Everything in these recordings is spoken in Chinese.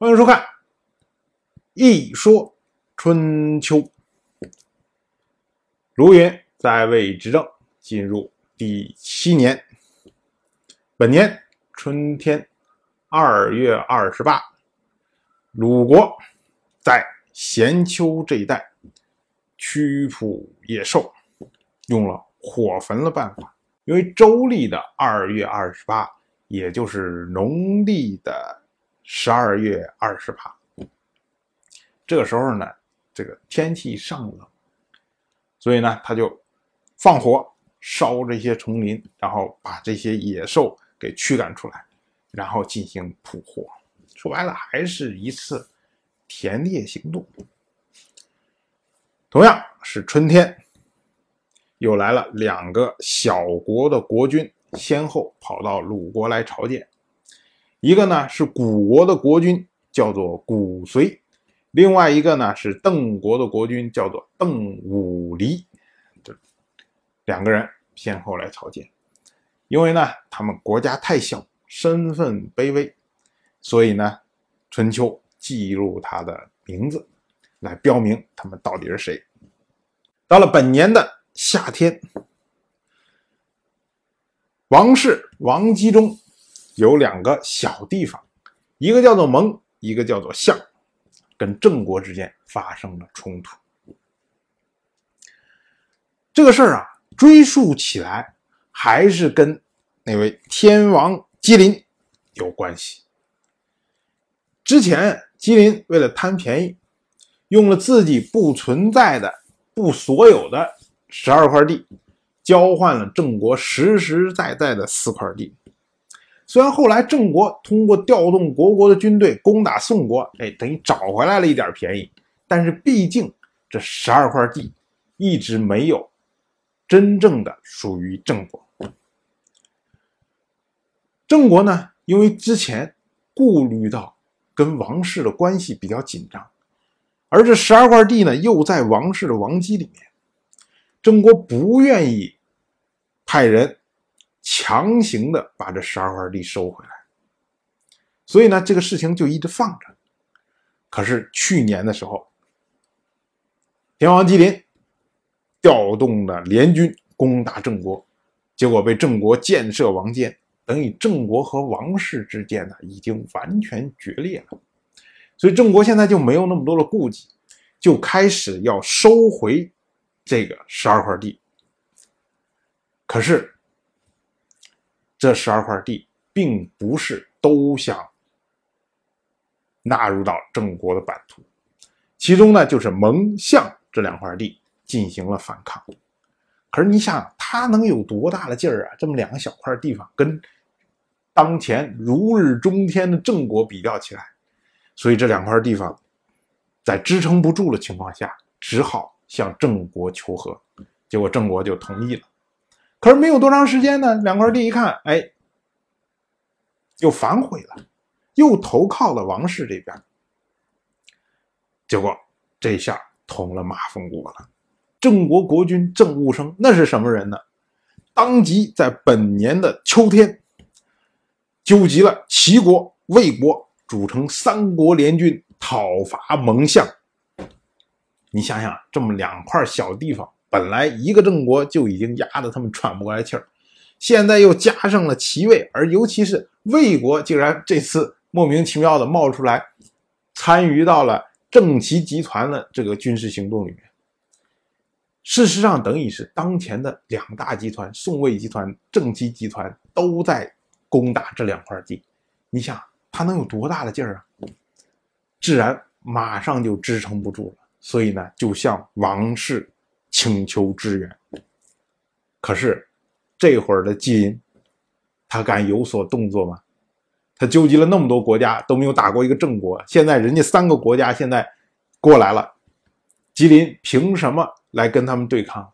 欢迎收看《一说春秋》。卢云在位执政进入第七年，本年春天二月二十八，鲁国在咸丘这一带驱捕野兽，用了火焚的办法。因为周历的二月二十八，也就是农历的。十二月二十八，这个时候呢，这个天气尚冷，所以呢，他就放火烧这些丛林，然后把这些野兽给驱赶出来，然后进行捕获。说白了，还是一次田猎行动。同样是春天，又来了两个小国的国君，先后跑到鲁国来朝见。一个呢是古国的国君，叫做古随；另外一个呢是邓国的国君，叫做邓武离。这两个人先后来朝见，因为呢他们国家太小，身份卑微，所以呢春秋记录他的名字，来标明他们到底是谁。到了本年的夏天，王室王姬中。有两个小地方，一个叫做蒙，一个叫做象，跟郑国之间发生了冲突。这个事儿啊，追溯起来还是跟那位天王姬林有关系。之前姬林为了贪便宜，用了自己不存在的、不所有的十二块地，交换了郑国实实在在的四块地。虽然后来郑国通过调动国国的军队攻打宋国，哎，等于找回来了一点便宜，但是毕竟这十二块地一直没有真正的属于郑国。郑国呢，因为之前顾虑到跟王室的关系比较紧张，而这十二块地呢又在王室的王姬里面，郑国不愿意派人。强行的把这十二块地收回来，所以呢，这个事情就一直放着。可是去年的时候，天王吉林调动了联军攻打郑国，结果被郑国箭射王建，等于郑国和王室之间呢已经完全决裂了。所以郑国现在就没有那么多的顾忌，就开始要收回这个十二块地。可是。这十二块地并不是都想纳入到郑国的版图，其中呢，就是蒙象这两块地进行了反抗。可是你想，他能有多大的劲儿啊？这么两个小块地方，跟当前如日中天的郑国比较起来，所以这两块地方在支撑不住的情况下，只好向郑国求和。结果郑国就同意了。可是没有多长时间呢，两块地一看，哎，又反悔了，又投靠了王室这边。结果这下捅了马蜂窝了。郑国国君郑务生那是什么人呢？当即在本年的秋天，纠集了齐国、魏国，组成三国联军讨伐蒙相。你想想，这么两块小地方。本来一个郑国就已经压得他们喘不过来气儿，现在又加上了齐魏，而尤其是魏国，竟然这次莫名其妙的冒出来，参与到了郑齐集团的这个军事行动里面。事实上，等于是当前的两大集团——宋魏集团、郑齐集团都在攻打这两块地。你想，他能有多大的劲儿啊？自然马上就支撑不住了。所以呢，就向王室。请求支援，可是这会儿的吉林，他敢有所动作吗？他纠集了那么多国家都没有打过一个郑国，现在人家三个国家现在过来了，吉林凭什么来跟他们对抗？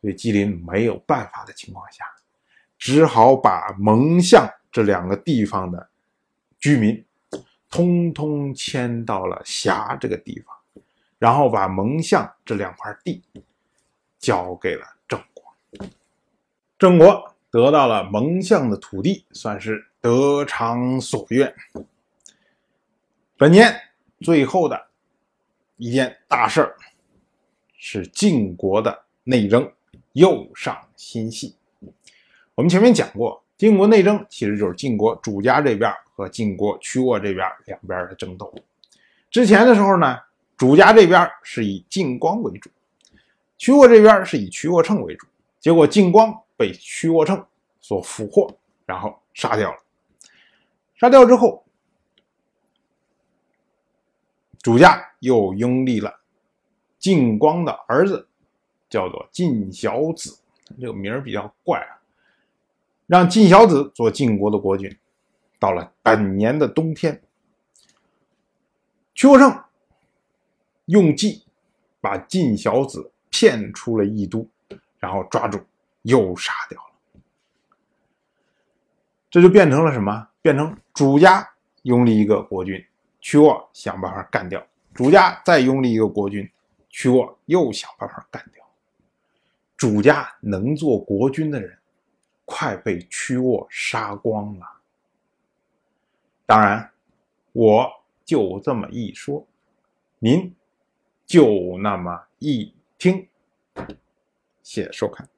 所以吉林没有办法的情况下，只好把蒙向这两个地方的居民，通通迁到了峡这个地方。然后把蒙相这两块地交给了郑国，郑国得到了蒙相的土地，算是得偿所愿。本年最后的一件大事儿是晋国的内争又上新戏。我们前面讲过，晋国内争其实就是晋国主家这边和晋国曲沃这边两边的争斗。之前的时候呢，主家这边是以晋光为主，曲沃这边是以曲沃称为主。结果晋光被曲沃称所俘获，然后杀掉了。杀掉之后。主家又拥立了晋光的儿子，叫做晋小子，这个名儿比较怪啊。让晋小子做晋国的国君。到了本年的冬天，屈沃胜用计把晋小子骗出了义都，然后抓住又杀掉了。这就变成了什么？变成主家拥立一个国君。屈沃想办法干掉主家，再拥立一个国君，屈沃又想办法干掉主家能做国君的人，快被屈沃杀光了。当然，我就这么一说，您就那么一听。谢谢收看。